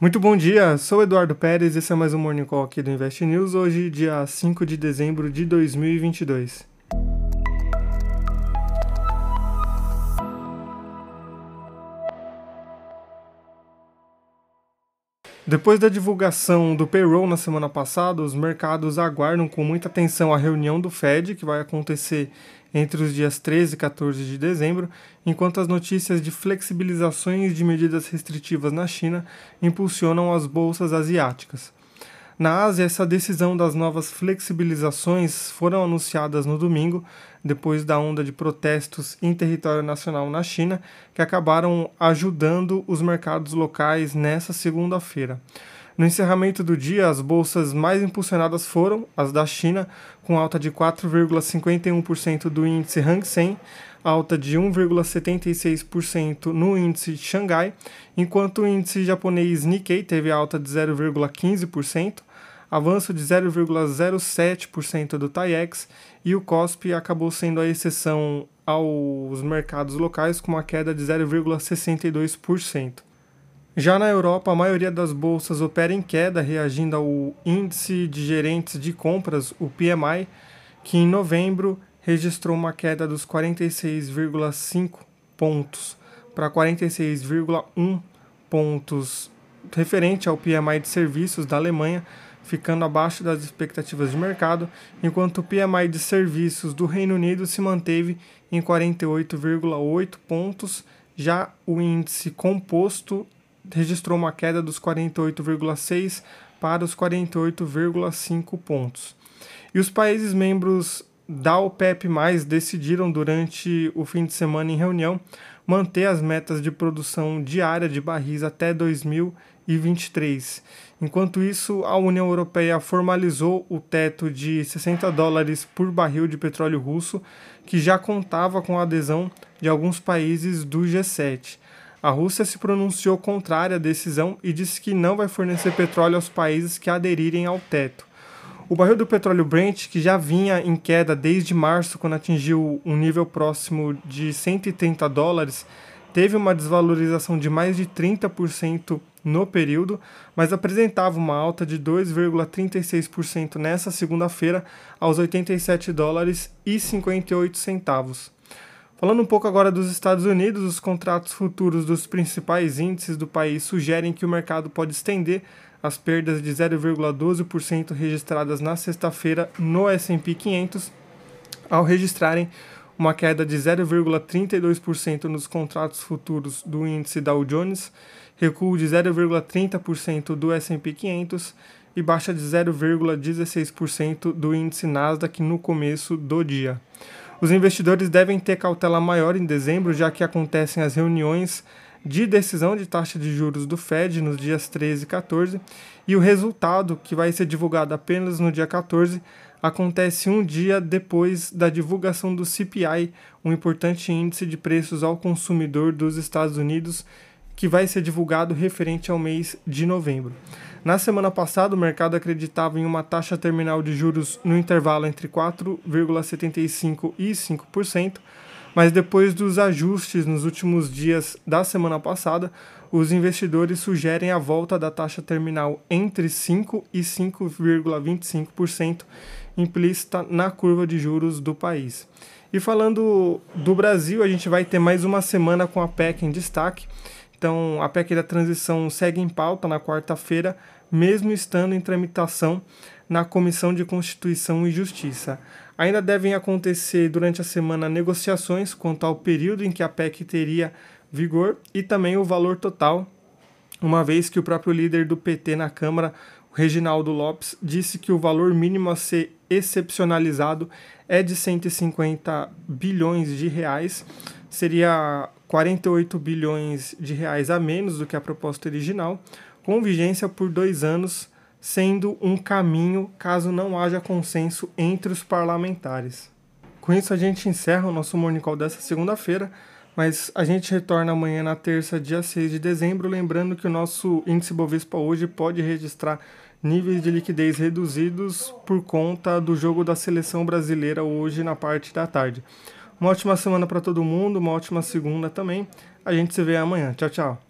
Muito bom dia, sou Eduardo Pérez, esse é mais um Morning Call aqui do Invest News, hoje dia 5 de dezembro de 2022. Depois da divulgação do payroll na semana passada, os mercados aguardam com muita atenção a reunião do Fed, que vai acontecer entre os dias 13 e 14 de dezembro, enquanto as notícias de flexibilizações de medidas restritivas na China impulsionam as bolsas asiáticas. Na Ásia, essa decisão das novas flexibilizações foram anunciadas no domingo, depois da onda de protestos em território nacional na China, que acabaram ajudando os mercados locais nessa segunda-feira. No encerramento do dia, as bolsas mais impulsionadas foram as da China, com alta de 4,51% do índice Hang Seng, alta de 1,76% no índice Xangai, enquanto o índice japonês Nikkei teve alta de 0,15%, avanço de 0,07% do TAIEX e o COSP acabou sendo a exceção aos mercados locais com uma queda de 0,62%. Já na Europa, a maioria das bolsas opera em queda, reagindo ao índice de gerentes de compras, o PMI, que em novembro registrou uma queda dos 46,5 pontos para 46,1 pontos, referente ao PMI de serviços da Alemanha, ficando abaixo das expectativas de mercado, enquanto o PMI de serviços do Reino Unido se manteve em 48,8 pontos, já o índice composto registrou uma queda dos 48,6 para os 48,5 pontos. E os países membros da OPEP+, decidiram durante o fim de semana em reunião manter as metas de produção diária de barris até 2023. Enquanto isso, a União Europeia formalizou o teto de 60 dólares por barril de petróleo russo, que já contava com a adesão de alguns países do G7. A Rússia se pronunciou contrária à decisão e disse que não vai fornecer petróleo aos países que aderirem ao teto. O barril do petróleo Brent, que já vinha em queda desde março, quando atingiu um nível próximo de 130 dólares, teve uma desvalorização de mais de 30% no período, mas apresentava uma alta de 2,36% nessa segunda-feira aos 87 dólares e 58 centavos. Falando um pouco agora dos Estados Unidos, os contratos futuros dos principais índices do país sugerem que o mercado pode estender as perdas de 0,12% registradas na sexta-feira no S&P 500, ao registrarem uma queda de 0,32% nos contratos futuros do índice Dow Jones, recuo de 0,30% do S&P 500 e baixa de 0,16% do índice Nasdaq no começo do dia. Os investidores devem ter cautela maior em dezembro, já que acontecem as reuniões de decisão de taxa de juros do Fed nos dias 13 e 14, e o resultado, que vai ser divulgado apenas no dia 14, acontece um dia depois da divulgação do CPI, um importante índice de preços ao consumidor dos Estados Unidos, que vai ser divulgado referente ao mês de novembro. Na semana passada, o mercado acreditava em uma taxa terminal de juros no intervalo entre 4,75% e 5%, mas depois dos ajustes nos últimos dias da semana passada, os investidores sugerem a volta da taxa terminal entre 5% e 5,25%, implícita na curva de juros do país. E falando do Brasil, a gente vai ter mais uma semana com a PEC em destaque. Então, a PEC da transição segue em pauta na quarta-feira, mesmo estando em tramitação na Comissão de Constituição e Justiça. Ainda devem acontecer durante a semana negociações quanto ao período em que a PEC teria vigor e também o valor total, uma vez que o próprio líder do PT na Câmara, Reginaldo Lopes, disse que o valor mínimo a ser excepcionalizado é de 150 bilhões de reais, seria 48 bilhões de reais a menos do que a proposta original, com vigência por dois anos, sendo um caminho caso não haja consenso entre os parlamentares. Com isso, a gente encerra o nosso Morning Call dessa segunda-feira, mas a gente retorna amanhã na terça, dia 6 de dezembro, lembrando que o nosso índice Bovespa hoje pode registrar níveis de liquidez reduzidos por conta do jogo da seleção brasileira hoje na parte da tarde. Uma ótima semana para todo mundo, uma ótima segunda também. A gente se vê amanhã. Tchau, tchau.